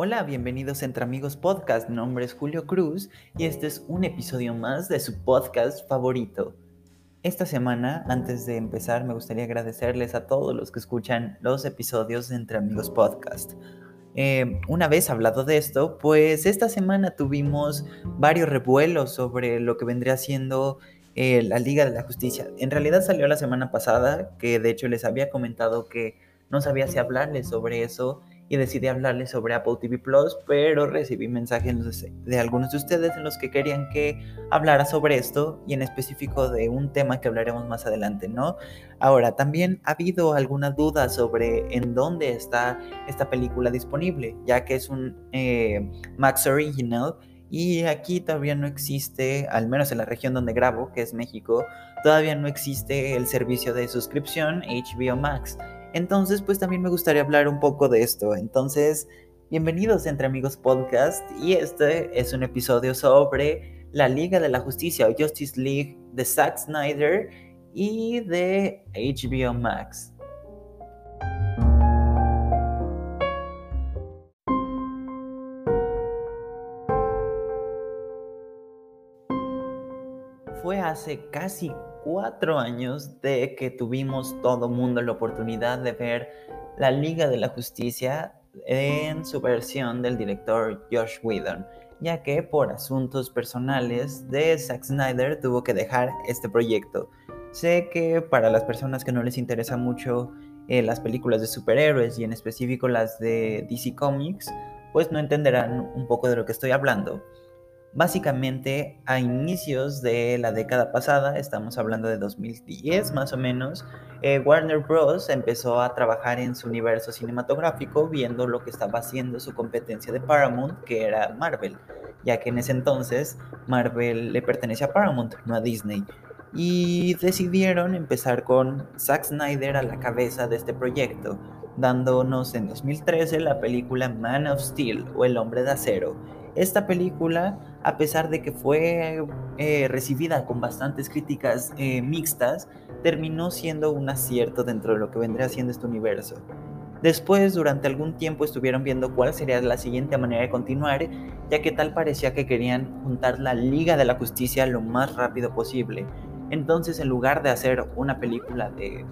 Hola, bienvenidos Entre Amigos Podcast. Mi nombre es Julio Cruz y este es un episodio más de su podcast favorito. Esta semana, antes de empezar, me gustaría agradecerles a todos los que escuchan los episodios de Entre Amigos Podcast. Eh, una vez hablado de esto, pues esta semana tuvimos varios revuelos sobre lo que vendría siendo eh, la Liga de la Justicia. En realidad salió la semana pasada, que de hecho les había comentado que no sabía si hablarles sobre eso y decidí hablarles sobre Apple TV Plus, pero recibí mensajes de algunos de ustedes en los que querían que hablara sobre esto y en específico de un tema que hablaremos más adelante, ¿no? Ahora, también ha habido alguna duda sobre en dónde está esta película disponible, ya que es un eh, Max Original y aquí todavía no existe, al menos en la región donde grabo, que es México, todavía no existe el servicio de suscripción HBO Max. Entonces, pues también me gustaría hablar un poco de esto. Entonces, bienvenidos Entre Amigos Podcast y este es un episodio sobre la Liga de la Justicia o Justice League de Zack Snyder y de HBO Max. Fue hace casi cuatro años de que tuvimos todo mundo la oportunidad de ver la Liga de la Justicia en su versión del director Josh Whedon, ya que por asuntos personales de Zack Snyder tuvo que dejar este proyecto. Sé que para las personas que no les interesa mucho eh, las películas de superhéroes y en específico las de DC Comics, pues no entenderán un poco de lo que estoy hablando. Básicamente, a inicios de la década pasada, estamos hablando de 2010 más o menos, eh, Warner Bros. empezó a trabajar en su universo cinematográfico viendo lo que estaba haciendo su competencia de Paramount, que era Marvel, ya que en ese entonces Marvel le pertenecía a Paramount, no a Disney. Y decidieron empezar con Zack Snyder a la cabeza de este proyecto, dándonos en 2013 la película Man of Steel o El hombre de acero esta película, a pesar de que fue eh, recibida con bastantes críticas eh, mixtas, terminó siendo un acierto dentro de lo que vendría siendo este universo. Después, durante algún tiempo, estuvieron viendo cuál sería la siguiente manera de continuar, ya que tal parecía que querían juntar la Liga de la Justicia lo más rápido posible. Entonces, en lugar de hacer una película de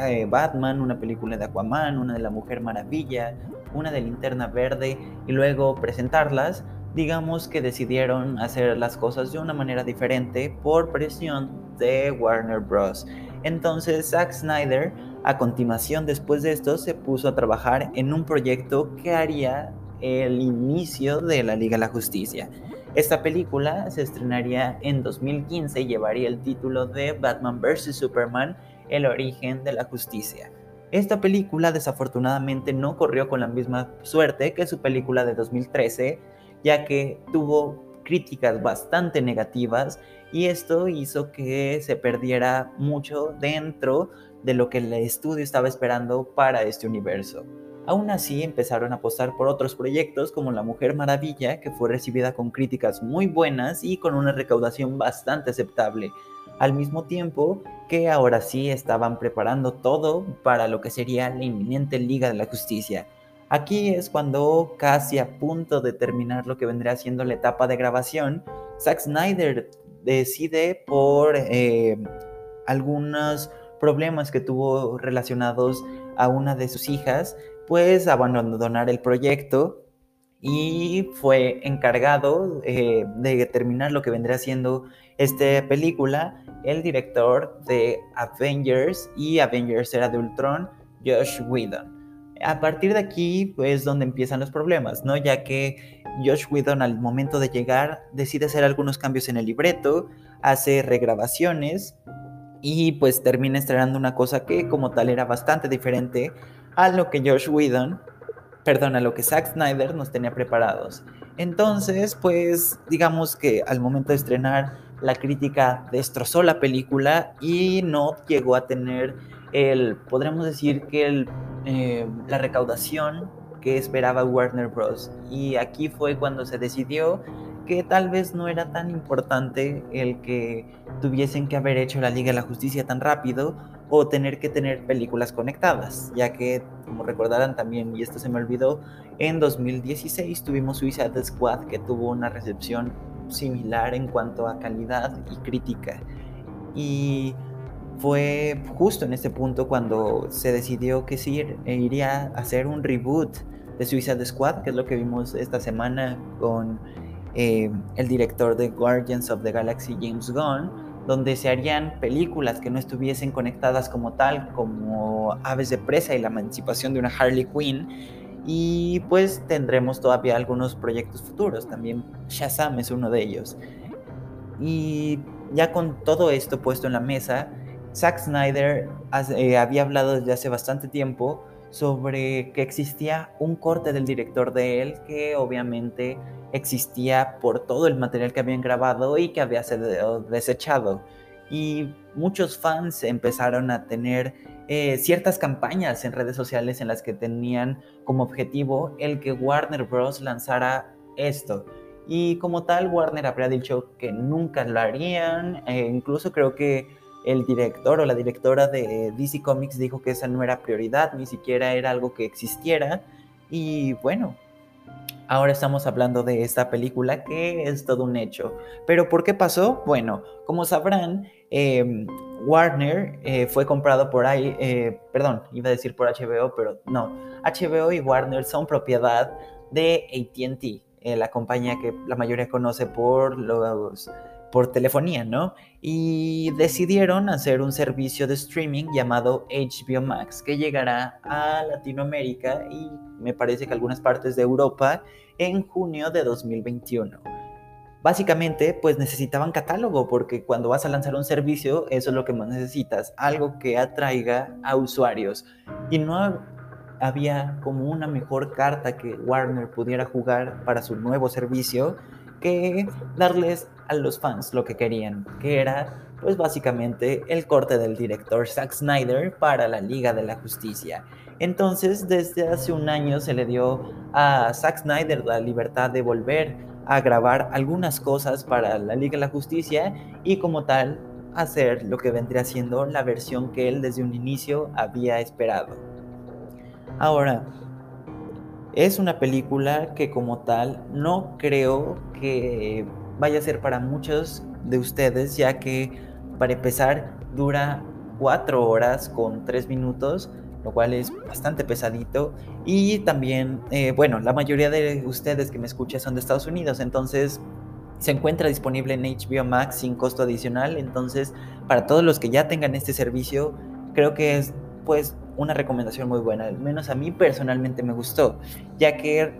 eh, Batman, una película de Aquaman, una de la Mujer Maravilla, una de Linterna Verde y luego presentarlas, digamos que decidieron hacer las cosas de una manera diferente por presión de Warner Bros. Entonces Zack Snyder, a continuación después de esto, se puso a trabajar en un proyecto que haría el inicio de la Liga de la Justicia. Esta película se estrenaría en 2015 y llevaría el título de Batman vs. Superman, el origen de la justicia. Esta película desafortunadamente no corrió con la misma suerte que su película de 2013, ya que tuvo críticas bastante negativas y esto hizo que se perdiera mucho dentro de lo que el estudio estaba esperando para este universo. Aún así empezaron a apostar por otros proyectos como La Mujer Maravilla, que fue recibida con críticas muy buenas y con una recaudación bastante aceptable, al mismo tiempo que ahora sí estaban preparando todo para lo que sería la inminente Liga de la Justicia. Aquí es cuando, casi a punto de terminar lo que vendría siendo la etapa de grabación, Zack Snyder decide por eh, algunos problemas que tuvo relacionados a una de sus hijas, pues abandonar el proyecto y fue encargado eh, de terminar lo que vendría siendo esta película el director de Avengers y Avengers era de Ultron, Josh Whedon. A partir de aquí es donde empiezan los problemas, ¿no? Ya que Josh Whedon al momento de llegar decide hacer algunos cambios en el libreto, hace regrabaciones y pues termina estrenando una cosa que como tal era bastante diferente a lo que Josh Whedon, perdón, a lo que Zack Snyder nos tenía preparados. Entonces, pues digamos que al momento de estrenar la crítica destrozó la película y no llegó a tener el, podremos decir que el eh, la recaudación que esperaba Warner Bros. Y aquí fue cuando se decidió que tal vez no era tan importante el que tuviesen que haber hecho la Liga de la Justicia tan rápido o tener que tener películas conectadas, ya que, como recordarán también, y esto se me olvidó, en 2016 tuvimos Suicide Squad que tuvo una recepción similar en cuanto a calidad y crítica. Y fue justo en este punto cuando se decidió que sí iría a hacer un reboot de Suicide Squad, que es lo que vimos esta semana con eh, el director de Guardians of the Galaxy, James Gunn, donde se harían películas que no estuviesen conectadas como tal, como Aves de Presa y la emancipación de una Harley Quinn. Y pues tendremos todavía algunos proyectos futuros, también Shazam es uno de ellos. Y ya con todo esto puesto en la mesa, Zack Snyder eh, había hablado desde hace bastante tiempo sobre que existía un corte del director de él que obviamente existía por todo el material que habían grabado y que había sido desechado. Y muchos fans empezaron a tener eh, ciertas campañas en redes sociales en las que tenían como objetivo el que Warner Bros. lanzara esto. Y como tal, Warner habría dicho que nunca lo harían. E incluso creo que el director o la directora de DC Comics dijo que esa no era prioridad, ni siquiera era algo que existiera. Y bueno, ahora estamos hablando de esta película que es todo un hecho. Pero ¿por qué pasó? Bueno, como sabrán, em, Warner eh, fue comprado por ahí, eh, perdón, iba a decir por HBO, pero no, HBO y Warner son propiedad de ATT, eh, la compañía que la mayoría conoce por los por telefonía, ¿no? Y decidieron hacer un servicio de streaming llamado HBO Max que llegará a Latinoamérica y me parece que algunas partes de Europa en junio de 2021. Básicamente, pues necesitaban catálogo porque cuando vas a lanzar un servicio, eso es lo que más necesitas, algo que atraiga a usuarios. Y no había como una mejor carta que Warner pudiera jugar para su nuevo servicio que darles a los fans lo que querían, que era pues básicamente el corte del director Zack Snyder para la Liga de la Justicia. Entonces, desde hace un año se le dio a Zack Snyder la libertad de volver a grabar algunas cosas para la Liga de la Justicia y como tal hacer lo que vendría siendo la versión que él desde un inicio había esperado. Ahora, es una película que como tal no creo que vaya a ser para muchos de ustedes, ya que para empezar dura cuatro horas con tres minutos, lo cual es bastante pesadito. Y también, eh, bueno, la mayoría de ustedes que me escuchan son de Estados Unidos, entonces se encuentra disponible en HBO Max sin costo adicional. Entonces, para todos los que ya tengan este servicio, creo que es pues una recomendación muy buena. Al menos a mí personalmente me gustó, ya que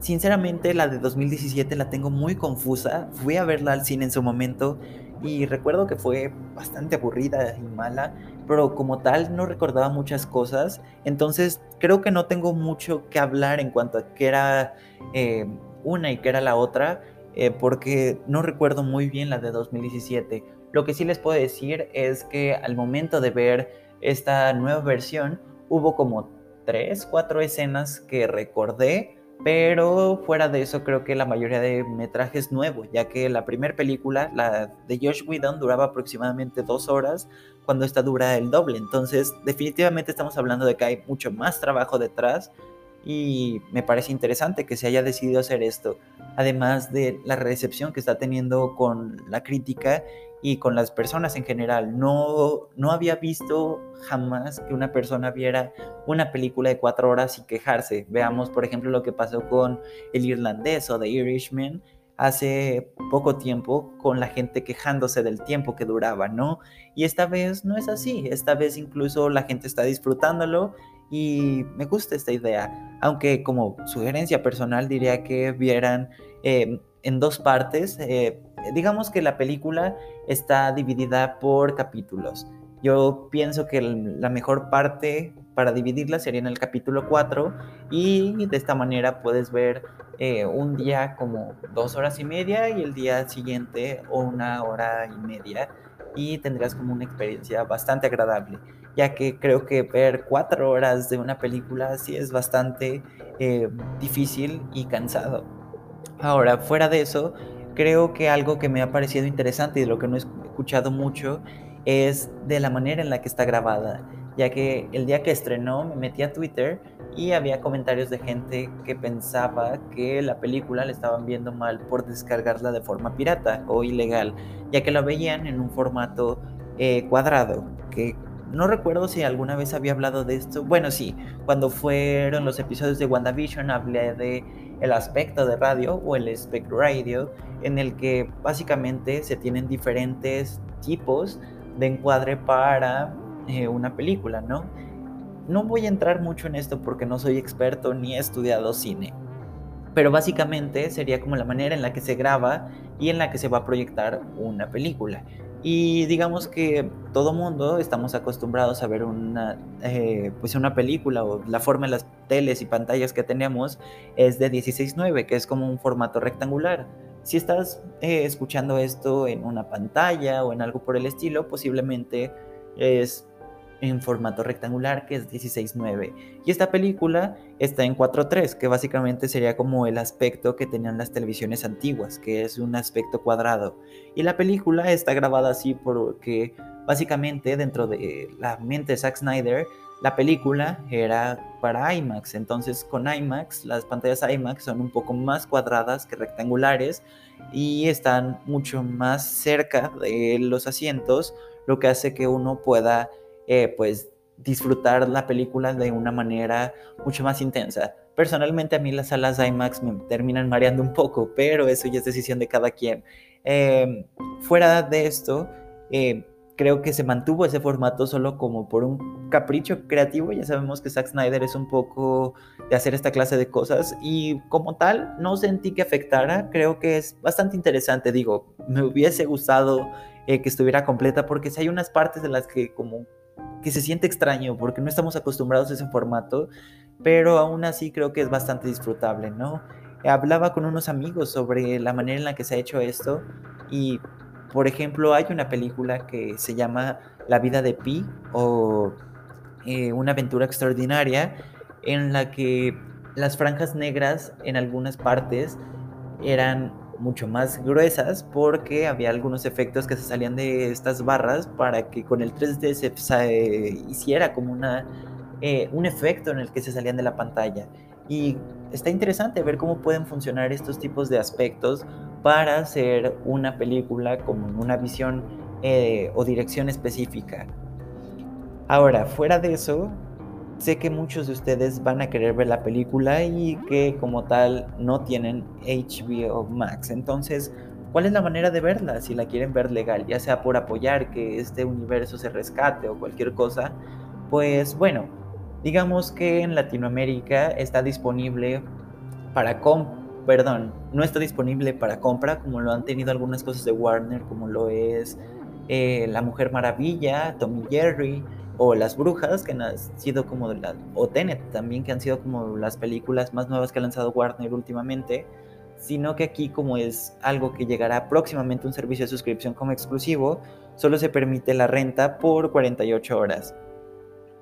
sinceramente la de 2017 la tengo muy confusa. Fui a verla al cine en su momento y recuerdo que fue bastante aburrida y mala, pero como tal no recordaba muchas cosas. Entonces creo que no tengo mucho que hablar en cuanto a qué era eh, una y qué era la otra, eh, porque no recuerdo muy bien la de 2017. Lo que sí les puedo decir es que al momento de ver esta nueva versión hubo como tres, cuatro escenas que recordé pero fuera de eso, creo que la mayoría de metraje es nuevo, ya que la primera película, la de Josh Whedon, duraba aproximadamente dos horas, cuando esta dura el doble. Entonces, definitivamente estamos hablando de que hay mucho más trabajo detrás y me parece interesante que se haya decidido hacer esto, además de la recepción que está teniendo con la crítica y con las personas en general. No, no había visto jamás que una persona viera una película de cuatro horas y quejarse. Veamos, por ejemplo, lo que pasó con El Irlandés o The Irishman hace poco tiempo con la gente quejándose del tiempo que duraba, ¿no? Y esta vez no es así. Esta vez incluso la gente está disfrutándolo y me gusta esta idea. Aunque como sugerencia personal diría que vieran eh, en dos partes. Eh, digamos que la película está dividida por capítulos. Yo pienso que la mejor parte para dividirla sería en el capítulo 4 y de esta manera puedes ver eh, un día como dos horas y media y el día siguiente una hora y media y tendrás como una experiencia bastante agradable, ya que creo que ver cuatro horas de una película sí es bastante eh, difícil y cansado. Ahora, fuera de eso, creo que algo que me ha parecido interesante y de lo que no he escuchado mucho es de la manera en la que está grabada, ya que el día que estrenó me metí a Twitter y había comentarios de gente que pensaba que la película la estaban viendo mal por descargarla de forma pirata o ilegal, ya que la veían en un formato eh, cuadrado, que no recuerdo si alguna vez había hablado de esto. Bueno, sí, cuando fueron los episodios de WandaVision hablé de el aspecto de radio o el spec radio, en el que básicamente se tienen diferentes tipos de encuadre para eh, una película, ¿no? No voy a entrar mucho en esto porque no soy experto ni he estudiado cine, pero básicamente sería como la manera en la que se graba y en la que se va a proyectar una película. Y digamos que todo mundo estamos acostumbrados a ver una, eh, pues una película o la forma de las teles y pantallas que tenemos es de 16.9, que es como un formato rectangular. Si estás eh, escuchando esto en una pantalla o en algo por el estilo, posiblemente es en formato rectangular que es 16.9. Y esta película está en 4.3, que básicamente sería como el aspecto que tenían las televisiones antiguas, que es un aspecto cuadrado. Y la película está grabada así porque básicamente dentro de la mente de Zack Snyder, la película era para IMAX. Entonces con IMAX, las pantallas IMAX son un poco más cuadradas que rectangulares y están mucho más cerca de los asientos, lo que hace que uno pueda eh, pues disfrutar la película de una manera mucho más intensa. Personalmente a mí las salas IMAX me terminan mareando un poco, pero eso ya es decisión de cada quien. Em, fuera de esto, eh, creo que se mantuvo ese formato solo como por un capricho creativo. Ya sabemos que Zack Snyder es un poco de hacer esta clase de cosas y como tal no sentí que afectara. Creo que es bastante interesante. Digo, me hubiese gustado eh, que estuviera completa porque si hay unas partes de las que como que se siente extraño porque no estamos acostumbrados a ese formato, pero aún así creo que es bastante disfrutable, ¿no? Hablaba con unos amigos sobre la manera en la que se ha hecho esto y, por ejemplo, hay una película que se llama La vida de Pi o eh, Una aventura extraordinaria en la que las franjas negras en algunas partes eran mucho más gruesas porque había algunos efectos que se salían de estas barras para que con el 3D se, hiciera como una, eh, un efecto en el que se salían de la pantalla. Y está interesante ver cómo pueden funcionar estos tipos de aspectos para hacer una película con una visión eh, o dirección específica. Ahora, fuera de eso, sé que muchos de ustedes van a querer ver la película y que como tal no tienen HBO Max. Entonces, ¿cuál es la manera de verla? Si la quieren ver legal, ya sea por apoyar que este universo se rescate o cualquier cosa, pues bueno, digamos que en Latinoamérica está disponible para compra perdón, no está disponible para compra como lo han tenido algunas cosas de Warner, como lo es eh, La Mujer Maravilla, Tommy Jerry, o Las Brujas, que han sido como o Tenet también, que han sido como las películas más nuevas que ha lanzado Warner últimamente, sino que aquí como es algo que llegará próximamente un servicio de suscripción como exclusivo, solo se permite la renta por 48 horas.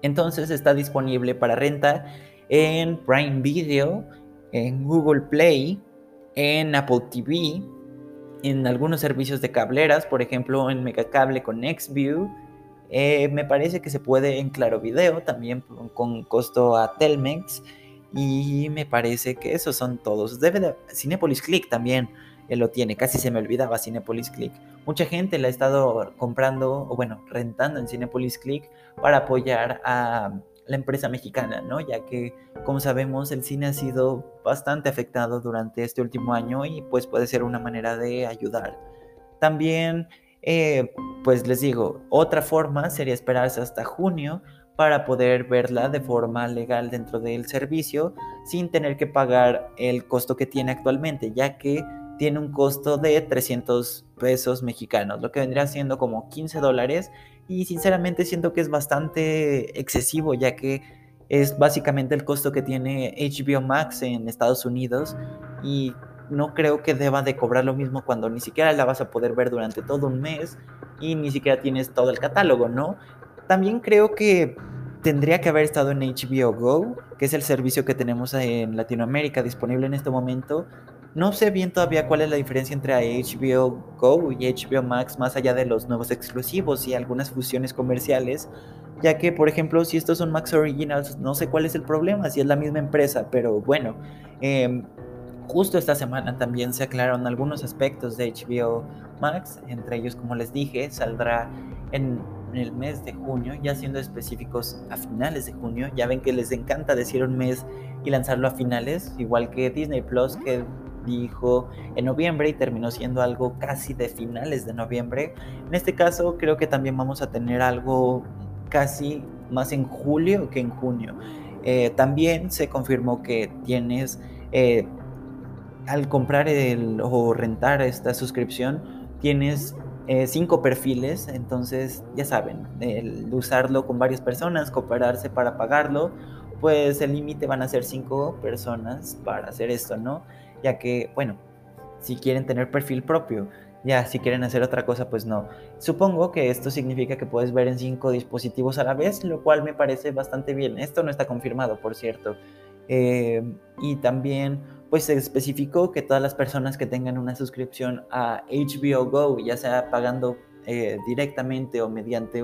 Entonces está disponible para renta en Prime Video, en Google Play, en Apple TV, en algunos servicios de cableras, por ejemplo en Megacable con Nextview, eh, me parece que se puede en Claro Video, también con costo a Telmex. Y me parece que esos son todos. Debe de, Cinepolis Click también eh, lo tiene. Casi se me olvidaba Cinepolis Click. Mucha gente la ha estado comprando, o bueno, rentando en Cinepolis Click para apoyar a la empresa mexicana, ¿no? Ya que, como sabemos, el cine ha sido bastante afectado durante este último año y pues puede ser una manera de ayudar. También eh, pues les digo, otra forma sería esperarse hasta junio para poder verla de forma legal dentro del servicio sin tener que pagar el costo que tiene actualmente, ya que tiene un costo de 300 pesos mexicanos, lo que vendría siendo como 15 dólares y sinceramente siento que es bastante excesivo, ya que es básicamente el costo que tiene HBO Max en Estados Unidos y no creo que deba de cobrar lo mismo cuando ni siquiera la vas a poder ver durante todo un mes y ni siquiera tienes todo el catálogo, ¿no? También creo que tendría que haber estado en HBO Go, que es el servicio que tenemos en Latinoamérica disponible en este momento, No sé bien todavía cuál es la diferencia entre HBO Go y HBO Max más allá de los nuevos exclusivos y algunas fusiones comerciales, ya que por ejemplo si estos son Max Originals no sé cuál es el problema, si es la misma empresa, pero bueno, em, justo esta semana también se aclararon algunos aspectos de HBO Max, entre ellos como les dije saldrá en el mes de junio, ya siendo específicos a finales de junio, ya ven que les encanta decir un mes y lanzarlo a finales, igual que Disney Plus que dijo en noviembre y terminó siendo algo casi de finales de noviembre. En este caso creo que también vamos a tener algo casi más en julio que en junio. Eh, también se confirmó que tienes, eh, al comprar el, o rentar esta suscripción, tienes eh, cinco perfiles, entonces ya saben, usarlo con varias personas, cooperarse para pagarlo, pues el límite van a ser cinco personas para hacer esto, ¿no? ya que, bueno, si quieren tener perfil propio, ya si quieren hacer otra cosa, pues no. Supongo que esto significa que puedes ver en cinco dispositivos a la vez, lo cual me parece bastante bien. Esto no está confirmado, por cierto. Eh, y también, pues se especificó que todas las personas que tengan una suscripción a HBO Go, ya sea pagando eh, directamente o mediante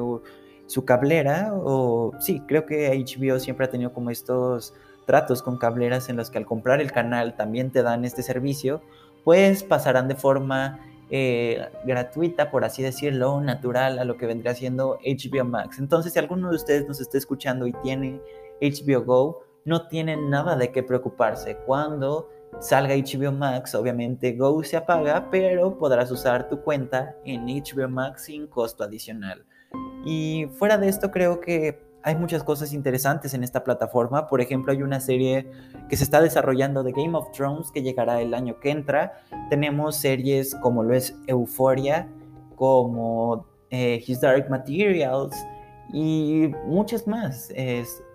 su cablera, o sí, creo que HBO siempre ha tenido como estos tratos con cableras en los que al comprar el canal también te dan este servicio, pues pasarán de forma eh, gratuita, por así decirlo, natural a lo que vendría siendo HBO Max. Entonces, si alguno de ustedes nos está escuchando y tiene HBO Go, no tiene nada de qué preocuparse. Cuando salga HBO Max, obviamente Go se apaga, pero podrás usar tu cuenta en HBO Max sin costo adicional. Y fuera de esto, creo que hay muchas cosas interesantes en esta plataforma. Por ejemplo, hay una serie que se está desarrollando de Game of Thrones que llegará el año que entra. Tenemos series como lo es Euphoria, como eh, His Dark Materials y muchas más.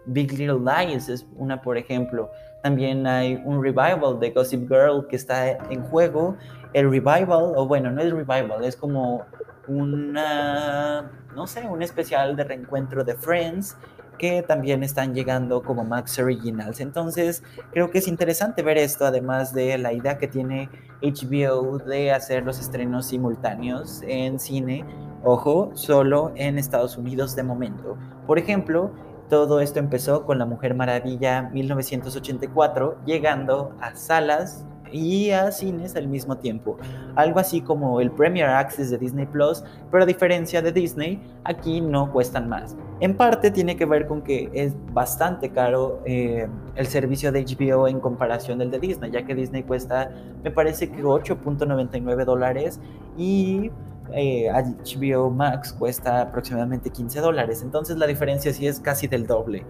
Big Little Lies es una, por ejemplo. También hay un revival de Gossip Girl que está en juego. El revival, o bueno, no es revival, es como una, no sé, un especial de reencuentro de Friends que también están llegando como Max Originals. Entonces, creo que es interesante ver esto, además de la idea que tiene HBO de hacer los estrenos simultáneos en cine, ojo, solo en Estados Unidos de momento. Por ejemplo, todo esto empezó con La Mujer Maravilla 1984, llegando a salas y a cines al mismo tiempo. Algo así como el Premier Access de Disney Plus, pero a diferencia de Disney, aquí no cuestan más. En parte tiene que ver con que es bastante caro eh, el servicio de HBO en comparación del de Disney, ya que Disney cuesta, me parece que 8.99 dólares y HBO eh, Max cuesta aproximadamente 15 dólares. Entonces la diferencia sí es casi del doble.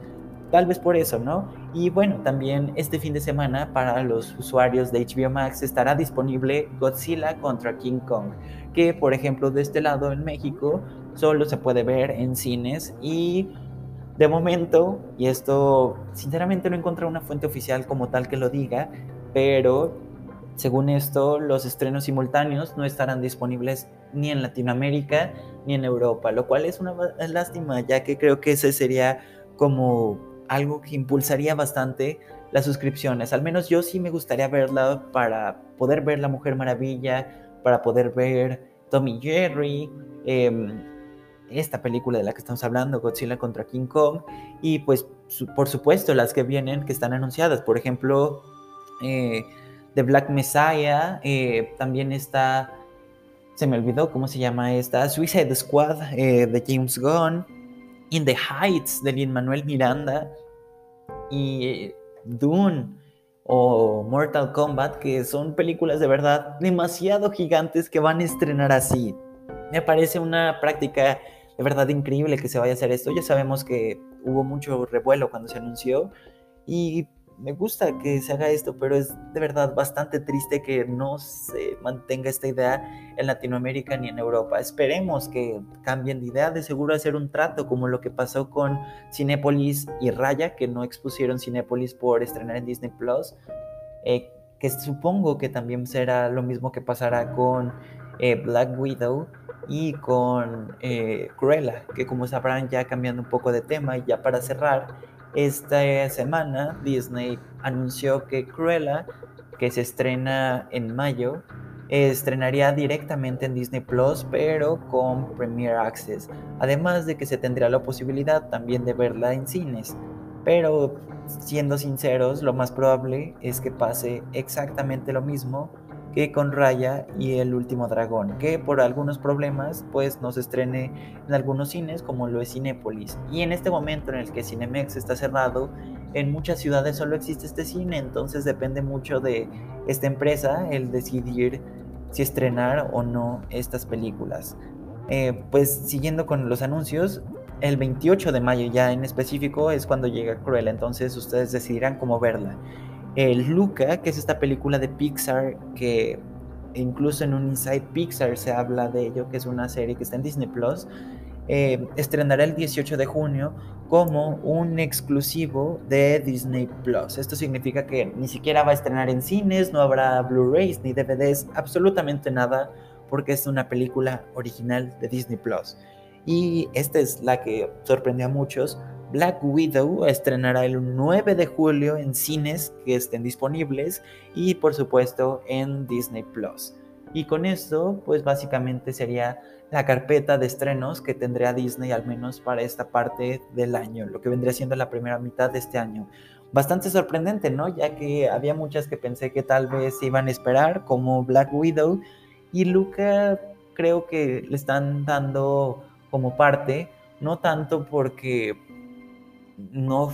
Tal vez por eso, ¿no? Y bueno, también este fin de semana para los usuarios de HBO Max estará disponible Godzilla contra King Kong, que por ejemplo de este lado en México solo se puede ver en cines y de momento, y esto sinceramente no encontré una fuente oficial como tal que lo diga, pero según esto los estrenos simultáneos no estarán disponibles ni en Latinoamérica ni en Europa, lo cual es una lástima ya que creo que ese sería como algo que impulsaría bastante las suscripciones. Al menos yo sí me gustaría verla para poder ver La Mujer Maravilla, para poder ver Tommy Jerry, em, esta película de la que estamos hablando, Godzilla contra King Kong, y pues por supuesto las que vienen, que están anunciadas, por ejemplo, eh, The Black Messiah, eh, también está, se me olvidó cómo se llama esta, Suicide Squad eh, de James Gunn, In the Heights de Lin Manuel Miranda y Dune o Mortal Kombat, que son películas de verdad demasiado gigantes que van a estrenar así. Me parece una práctica de verdad increíble que se vaya a hacer esto. Ya sabemos que hubo mucho revuelo cuando se anunció y me gusta que se haga esto, pero es de verdad bastante triste que no se mantenga esta idea en Latinoamérica ni en Europa. Esperemos que cambien de idea, de seguro hacer un trato como lo que pasó con Cinépolis y Raya, que no expusieron Cinépolis por estrenar en Disney Plus, eh, que supongo que también será lo mismo que pasará con eh, Black Widow y con eh, Cruella, que como sabrán ya cambiando un poco de tema y ya para cerrar, esta semana Disney anunció que Cruella que se estrena en mayo, estrenaría directamente en Disney Plus, pero con Premier Access. Además de que se tendría la posibilidad también de verla en cines. Pero siendo sinceros, lo más probable es que pase exactamente lo mismo que con Raya y el último dragón, que por algunos problemas pues no se estrene en algunos cines como lo es Cinépolis. Y en este momento en el que Cinemex está cerrado, en muchas ciudades solo existe este cine, entonces depende mucho de esta empresa el decidir si estrenar o no estas películas. Eh, pues siguiendo con los anuncios, el 28 de mayo ya en específico es cuando llega Cruella, entonces ustedes decidirán cómo verla. El Luca, que es esta película de Pixar que incluso en un Inside Pixar se habla de ello, que es una serie que está en Disney Plus, eh, estrenará el 18 de junio como un exclusivo de Disney Plus. Esto significa que ni siquiera va a estrenar en cines, no habrá Blu-rays ni DVDs, absolutamente nada, porque es una película original de Disney Plus. Y esta es la que sorprendió a muchos Black Widow estrenará el 9 de julio en cines que estén disponibles y por supuesto en Disney Plus. Y con esto, pues básicamente sería la carpeta de estrenos que tendría Disney al menos para esta parte del año, lo que vendría siendo la primera mitad de este año. Bastante sorprendente, ¿no? Ya que había muchas que pensé que tal vez iban a esperar, como Black Widow, y Luca creo que le están dando como parte, no tanto porque no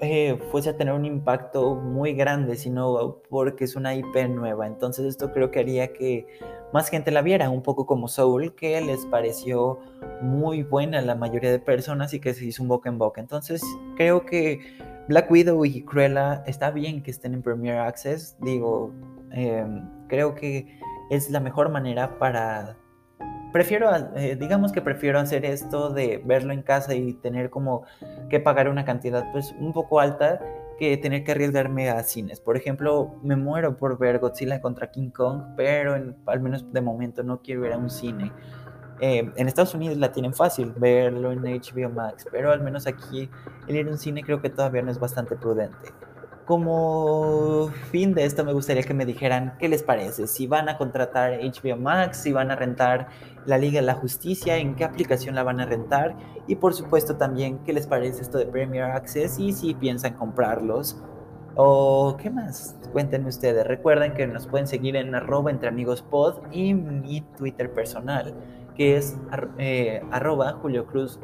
eh, fuese a tener un impacto muy grande, sino porque es una IP nueva. Entonces esto creo que haría que más gente la viera, un poco como Soul, que les pareció muy buena a la mayoría de personas y que se hizo un boca en boca. Entonces creo que Black Widow y Cruella está bien que estén en Premier Access. Digo, em, creo que es la mejor manera para prefiero, eh, digamos que prefiero hacer esto de verlo en casa y tener como que pagar una cantidad pues un poco alta que tener que arriesgarme a cines. Por ejemplo, me muero por ver Godzilla contra King Kong, pero al menos de momento no quiero ir a un cine. Eh, en Estados Unidos la tienen fácil verlo en HBO Max, pero al menos aquí el ir a un cine creo que todavía no es bastante prudente como fin de esto me gustaría que me dijeran qué les parece, si van a contratar HBO Max, si van a rentar la Liga de la Justicia, en qué aplicación la van a rentar y por supuesto también qué les parece esto de Premier Access y si piensan comprarlos o qué más. Cuéntenme ustedes. Recuerden que nos pueden seguir en arroba entre amigos pod y mi Twitter personal que es eh, arroba Julio Cruz.